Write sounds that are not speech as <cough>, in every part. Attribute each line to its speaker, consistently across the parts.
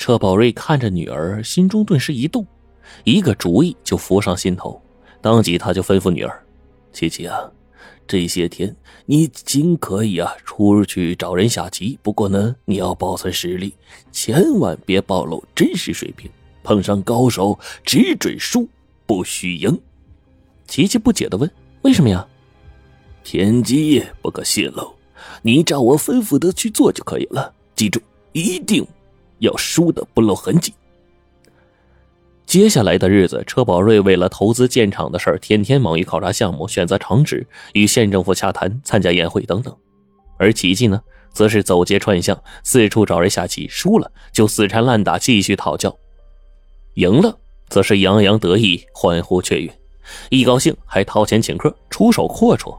Speaker 1: 车宝瑞看着女儿，心中顿时一动，一个主意就浮上心头，当即他就吩咐女儿：“琪琪啊，这些天你尽可以啊出去找人下棋，不过呢，你要保存实力，千万别暴露真实水平。碰上高手，只准输，不许赢。”
Speaker 2: 琪琪不解的问：“为什么呀？”
Speaker 1: 天机不可泄露，你照我吩咐的去做就可以了。记住，一定要输的不露痕迹。接下来的日子，车宝瑞为了投资建厂的事儿天天忙于考察项目、选择厂址、与县政府洽谈、参加宴会等等。而琪琪呢，则是走街串巷，四处找人下棋，输了就死缠烂打，继续讨教；赢了，则是洋洋得意，欢呼雀跃，一高兴还掏钱请客，出手阔绰。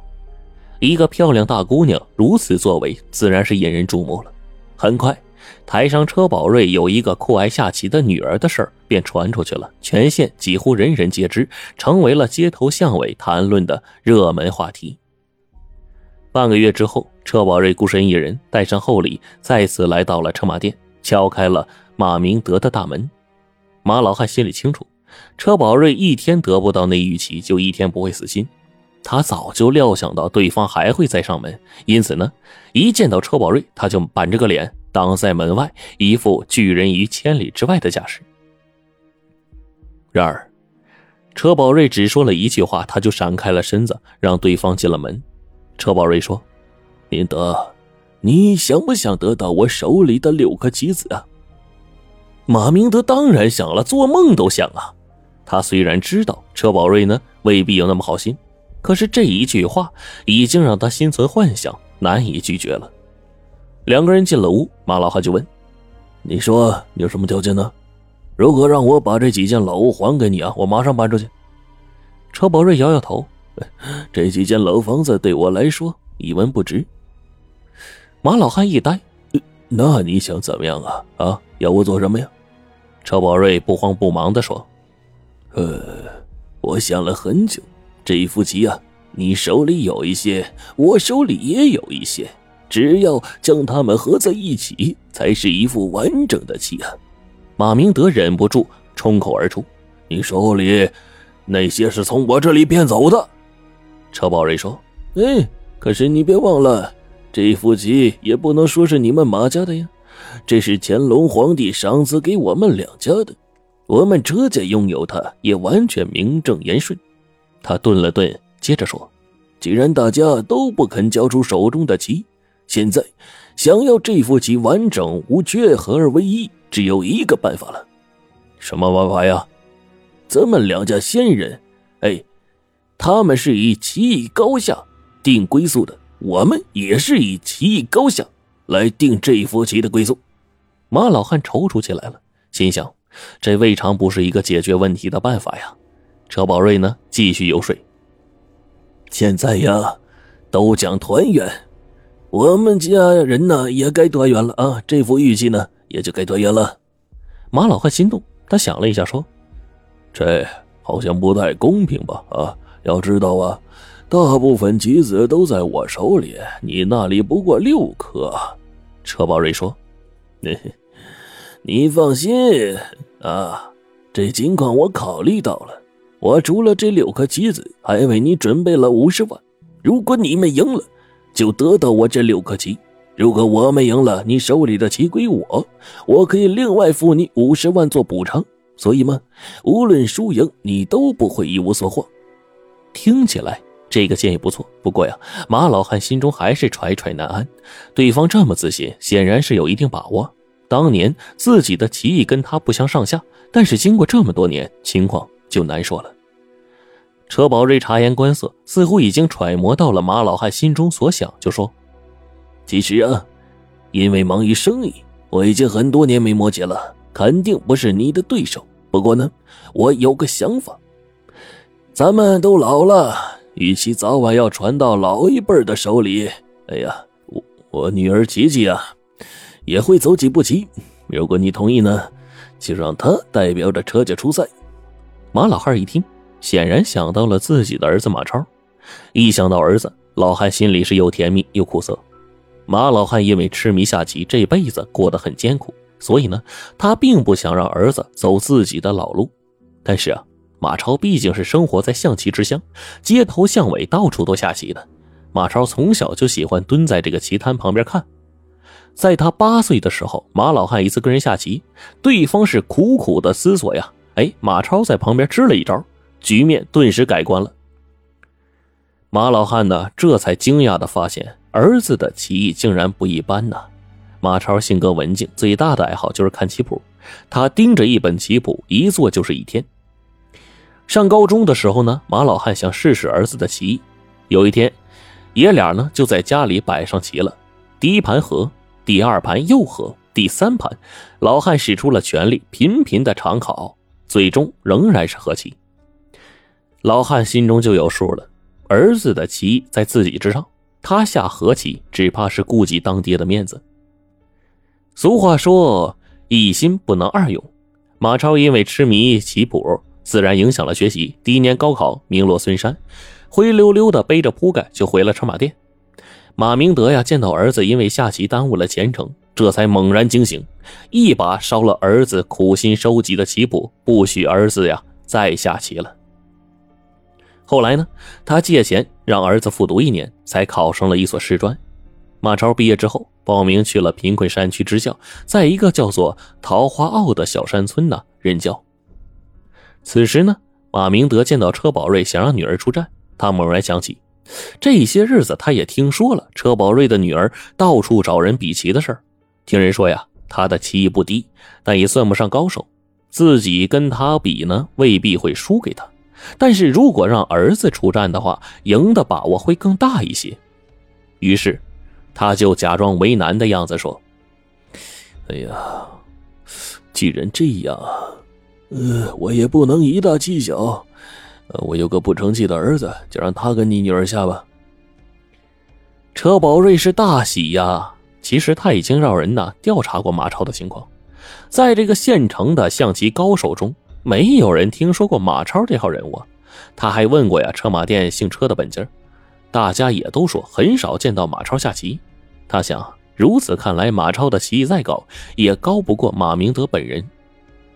Speaker 1: 一个漂亮大姑娘如此作为，自然是引人注目了。很快，台上车宝瑞有一个酷爱下棋的女儿的事儿便传出去了，全县几乎人人皆知，成为了街头巷尾谈论的热门话题。半个月之后，车宝瑞孤身一人，带上厚礼，再次来到了车马店，敲开了马明德的大门。马老汉心里清楚，车宝瑞一天得不到那玉棋，就一天不会死心。他早就料想到对方还会再上门，因此呢，一见到车宝瑞，他就板着个脸挡在门外，一副拒人于千里之外的架势。然而，车宝瑞只说了一句话，他就闪开了身子，让对方进了门。车宝瑞说：“明德，你想不想得到我手里的六颗棋子啊？”马明德当然想了，做梦都想啊！他虽然知道车宝瑞呢未必有那么好心。可是这一句话已经让他心存幻想，难以拒绝了。两个人进了屋，马老汉就问：“你说有什么条件呢？如果让我把这几间老屋还给你啊，我马上搬出去。”车宝瑞摇摇头：“ <laughs> 这几间老房子对我来说一文不值。”马老汉一呆：“那你想怎么样啊？啊，要我做什么呀？”车宝瑞不慌不忙的说：“呃，我想了很久。”这一副棋啊，你手里有一些，我手里也有一些，只要将它们合在一起，才是一副完整的棋啊！马明德忍不住冲口而出：“你手里那些是从我这里骗走的。”车宝瑞说：“哎，可是你别忘了，这副棋也不能说是你们马家的呀，这是乾隆皇帝赏赐给我们两家的，我们车家拥有它也完全名正言顺。”他顿了顿，接着说：“既然大家都不肯交出手中的棋，现在想要这副棋完整无缺、合而为一，只有一个办法了。什么办法呀？咱们两家先人，哎，他们是以棋艺高下定归宿的，我们也是以棋艺高下来定这副棋的归宿。”马老汉踌躇起来了，心想：这未尝不是一个解决问题的办法呀。车宝瑞呢，继续游说。现在呀，都讲团圆，我们家人呢也该团圆了啊！这副玉器呢，也就该团圆了。马老汉心动，他想了一下，说：“这好像不太公平吧？啊，要知道啊，大部分棋子都在我手里，你那里不过六颗。”车宝瑞说：“你放心啊，这情况我考虑到了。”我除了这六颗棋子，还为你准备了五十万。如果你们赢了，就得到我这六颗棋；如果我们赢了，你手里的棋归我，我可以另外付你五十万做补偿。所以嘛，无论输赢，你都不会一无所获。听起来这个建议不错，不过呀，马老汉心中还是揣揣难安。对方这么自信，显然是有一定把握。当年自己的棋艺跟他不相上下，但是经过这么多年，情况……就难说了。车宝瑞察言观色，似乎已经揣摩到了马老汉心中所想，就说：“其实啊，因为忙于生意，我已经很多年没摸棋了，肯定不是你的对手。不过呢，我有个想法，咱们都老了，与其早晚要传到老一辈的手里，哎呀，我我女儿琪琪啊，也会走几步棋。如果你同意呢，就让她代表着车家出赛。”马老汉一听，显然想到了自己的儿子马超。一想到儿子，老汉心里是又甜蜜又苦涩。马老汉因为痴迷下棋，这辈子过得很艰苦，所以呢，他并不想让儿子走自己的老路。但是啊，马超毕竟是生活在象棋之乡，街头巷尾到处都下棋的。马超从小就喜欢蹲在这个棋摊旁边看。在他八岁的时候，马老汉一次跟人下棋，对方是苦苦的思索呀，哎，马超在旁边支了一招，局面顿时改观了。马老汉呢，这才惊讶的发现儿子的棋艺竟然不一般呢。马超性格文静，最大的爱好就是看棋谱，他盯着一本棋谱一坐就是一天。上高中的时候呢，马老汉想试试儿子的棋艺，有一天。爷俩呢就在家里摆上棋了，第一盘和，第二盘又和，第三盘，老汉使出了全力，频频的长考，最终仍然是和棋。老汉心中就有数了，儿子的棋在自己之上，他下和棋只怕是顾及当爹的面子。俗话说一心不能二用，马超因为痴迷棋谱，自然影响了学习，第一年高考名落孙山。灰溜溜的背着铺盖就回了车马店。马明德呀，见到儿子因为下棋耽误了前程，这才猛然惊醒，一把烧了儿子苦心收集的棋谱，不许儿子呀再下棋了。后来呢，他借钱让儿子复读一年，才考上了一所师专。马超毕业之后，报名去了贫困山区支教，在一个叫做桃花坳的小山村呢任教。此时呢，马明德见到车宝瑞，想让女儿出战。他猛然想起，这些日子他也听说了车宝瑞的女儿到处找人比棋的事儿。听人说呀，他的棋艺不低，但也算不上高手。自己跟他比呢，未必会输给他。但是如果让儿子出战的话，赢的把握会更大一些。于是，他就假装为难的样子说：“哎呀，既然这样，呃，我也不能以大欺小。”我有个不成器的儿子，就让他跟你女儿下吧。车宝瑞是大喜呀！其实他已经让人呢调查过马超的情况，在这个县城的象棋高手中，没有人听说过马超这号人物。他还问过呀，车马店姓车的本家，大家也都说很少见到马超下棋。他想，如此看来，马超的棋艺再高，也高不过马明德本人。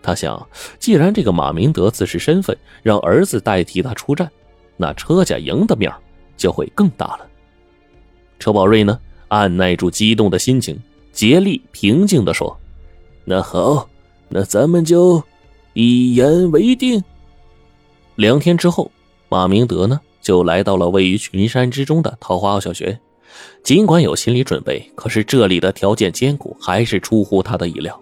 Speaker 1: 他想，既然这个马明德自恃身份，让儿子代替他出战，那车家赢的面就会更大了。车宝瑞呢，按耐住激动的心情，竭力平静地说：“那好，那咱们就一言为定。”两天之后，马明德呢就来到了位于群山之中的桃花坳小学。尽管有心理准备，可是这里的条件艰苦，还是出乎他的意料。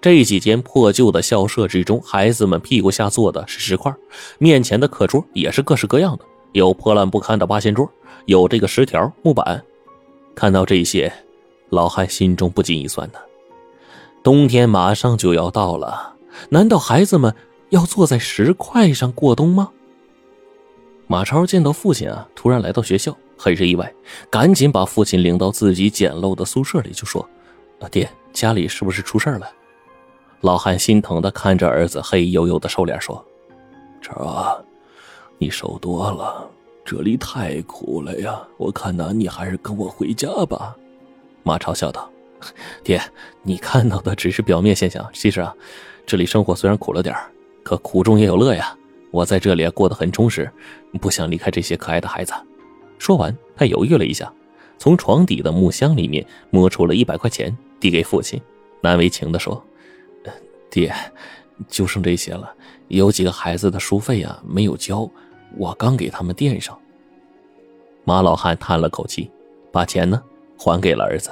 Speaker 1: 这几间破旧的校舍之中，孩子们屁股下坐的是石块，面前的课桌也是各式各样的，有破烂不堪的八仙桌，有这个石条木板。看到这些，老汉心中不禁一酸呢。冬天马上就要到了，难道孩子们要坐在石块上过冬吗？马超见到父亲啊，突然来到学校，很是意外，赶紧把父亲领到自己简陋的宿舍里，就说：“啊，爹，家里是不是出事了？”老汉心疼的看着儿子黑黝黝的瘦脸，说：“这儿啊，你瘦多了，这里太苦了呀！我看呐，你还是跟我回家吧。”马超笑道：“ <laughs> 爹，你看到的只是表面现象，其实啊，这里生活虽然苦了点可苦中也有乐呀。我在这里过得很充实，不想离开这些可爱的孩子。”说完，他犹豫了一下，从床底的木箱里面摸出了一百块钱，递给父亲，难为情的说。爹，就剩这些了。有几个孩子的书费啊没有交，我刚给他们垫上。马老汉叹了口气，把钱呢还给了儿子。